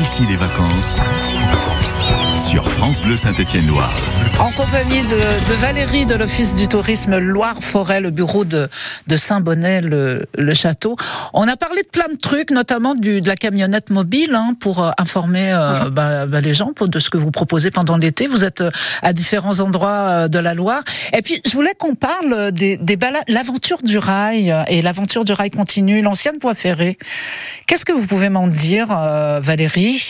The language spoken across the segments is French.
ici les vacances sur France Bleu Saint-Étienne-Loire. En compagnie de, Valérie de l'Office du tourisme Loire-Forêt, le bureau de, Saint-Bonnet-le-Château. On a parlé de plein de trucs, notamment du, de la camionnette mobile, hein, pour euh, informer euh, bah, bah, les gens de ce que vous proposez pendant l'été. Vous êtes euh, à différents endroits de la Loire. Et puis, je voulais qu'on parle des, des balades, l'aventure du rail et l'aventure du rail continue, l'ancienne voie ferrée. Qu'est-ce que vous pouvez m'en dire, Valérie?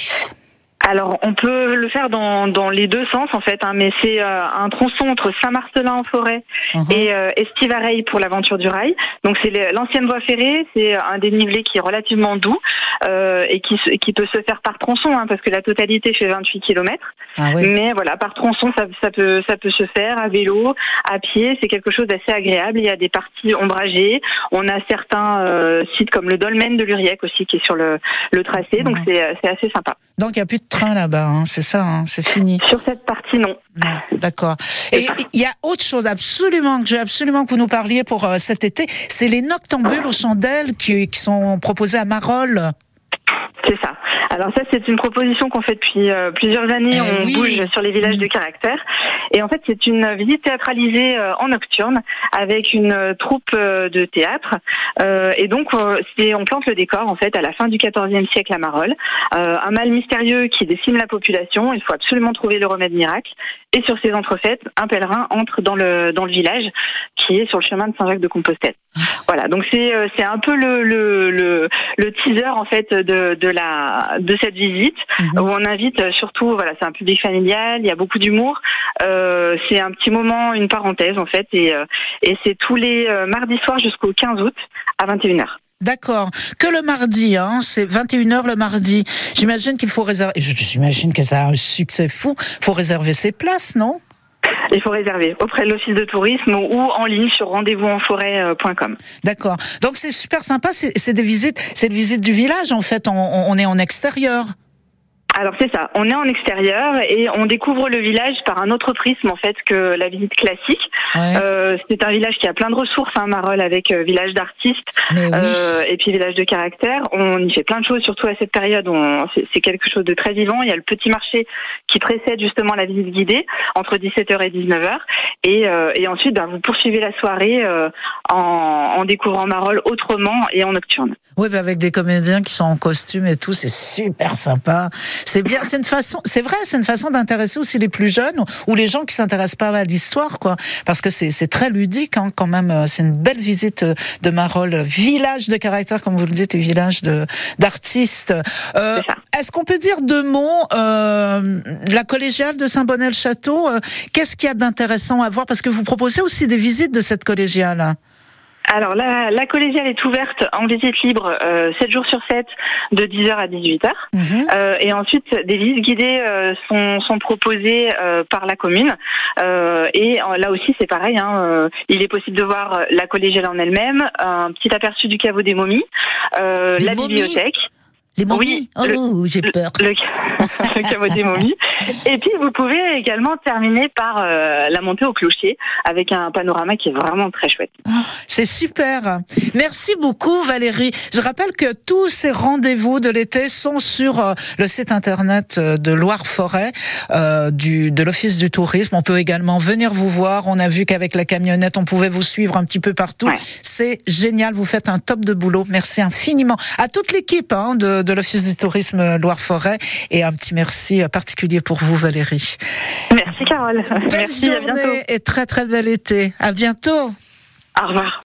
Alors, on peut le faire dans, dans les deux sens en fait, hein, mais c'est euh, un tronçon entre Saint-Marcelin en forêt uh-huh. et euh, Estivareil pour l'aventure du rail. Donc c'est l'ancienne voie ferrée, c'est un dénivelé qui est relativement doux euh, et qui, qui peut se faire par tronçon, hein, parce que la totalité fait 28 km. Ah mais voilà, par tronçon, ça, ça, peut ça peut se faire à vélo, à pied. C'est quelque chose d'assez agréable. Il y a des parties ombragées. On a certains euh, sites comme le dolmen de Luriec aussi qui est sur le, le tracé. Donc c'est assez sympa. Donc il n'y a plus de train là-bas, hein, c'est ça, hein, c'est fini. Sur cette partie, non. D'accord. Et il y a autre chose absolument que j'ai absolument que vous nous parliez pour euh, cet été, c'est les noctambules aux chandelles qui, qui sont proposés à Marolles. C'est ça. Alors ça, c'est une proposition qu'on fait depuis euh, plusieurs années. Eh on bouge sur les villages de caractère. Et en fait, c'est une visite théâtralisée euh, en nocturne avec une euh, troupe de théâtre. et donc, c'est on plante le décor en fait à la fin du XIVe siècle à Marolles. un mal mystérieux qui décime la population. Il faut absolument trouver le remède miracle. Et sur ces entrefaites, un pèlerin entre dans le dans le village qui est sur le chemin de Saint-Jacques de Compostelle. Voilà. Donc c'est c'est un peu le, le le, le teaser en fait de, de la de cette visite mhm. où on invite euh, surtout, voilà, c'est un public familial, il y a beaucoup d'humour. Euh, c'est un petit moment, une parenthèse en fait, et, euh, et c'est tous les mardis soirs jusqu'au 15 août à 21h. D'accord. Que le mardi, hein, c'est 21h le mardi. J'imagine qu'il faut réserver. J'imagine que ça a un succès fou. Il faut réserver ses places, non? Il faut réserver auprès de l'office de tourisme ou en ligne sur rendez-vous-en-forêt.com. D'accord. Donc c'est super sympa. C'est des visites, c'est une visite du village en fait. on est en extérieur. Alors c'est ça, on est en extérieur et on découvre le village par un autre prisme en fait que la visite classique. Euh, c'est un village qui a plein de ressources, hein, Marolles, avec euh, village d'artistes euh, et puis village de caractère. On y fait plein de choses, surtout à cette période. C'est quelque chose de très vivant. Il y a le petit marché qui précède justement la visite guidée entre 17h et 19h. Et, euh, et ensuite, ben, vous poursuivez la soirée euh, en, en, découvrant Marolles autrement et en nocturne. Oui, ben avec des comédiens qui sont en costume et tout, c'est super sympa. C'est bien, c'est une façon, c'est vrai, c'est une façon d'intéresser aussi les plus jeunes ou les gens qui s'intéressent pas à l'histoire, quoi. Parce que c'est très ludique, hein, quand même. C'est une belle visite de Marolles, village de caractère, comme vous le dites, et village de d'artistes. Euh, Est-ce qu'on peut dire deux mots euh, La collégiale de Saint-Bonnet-le-Château, euh, qu'est-ce qu'il y a d'intéressant à voir? Parce que vous proposez aussi des visites de cette collégiale. Alors la, la, collégiale est ouverte en visite libre euh, 7 jours sur 7 de 10h à 18h. Mhm. Euh, et ensuite des visites guidées euh, sont, sont, proposées euh, par la commune. Euh, et là aussi c'est pareil, hein, il est possible de voir la collégiale en elle-même, un petit aperçu du caveau des momies, la bibliothèque. Les momies Oh, j'ai peur. Le, caveau des momies. Et puis, vous pouvez également terminer par euh, la montée au clocher avec un panorama qui est vraiment très chouette. Oh, c'est super. Merci beaucoup, Valérie. Je rappelle que tous ces rendez-vous de l'été sont sur euh, le site internet euh, de Loire-Forêt, du, de l'Office du tourisme. On peut également venir vous voir. On a vu qu'avec la camionnette, on pouvait vous suivre un petit peu partout. C'est génial. Vous faites un top de boulot. Merci infiniment à toute l'équipe hein, de de l'Office du tourisme Loire-Forêt. Et un petit merci particulier pour vous, Valérie. Merci, Carole. Belle merci, journée et très très bel été. À bientôt. Au revoir.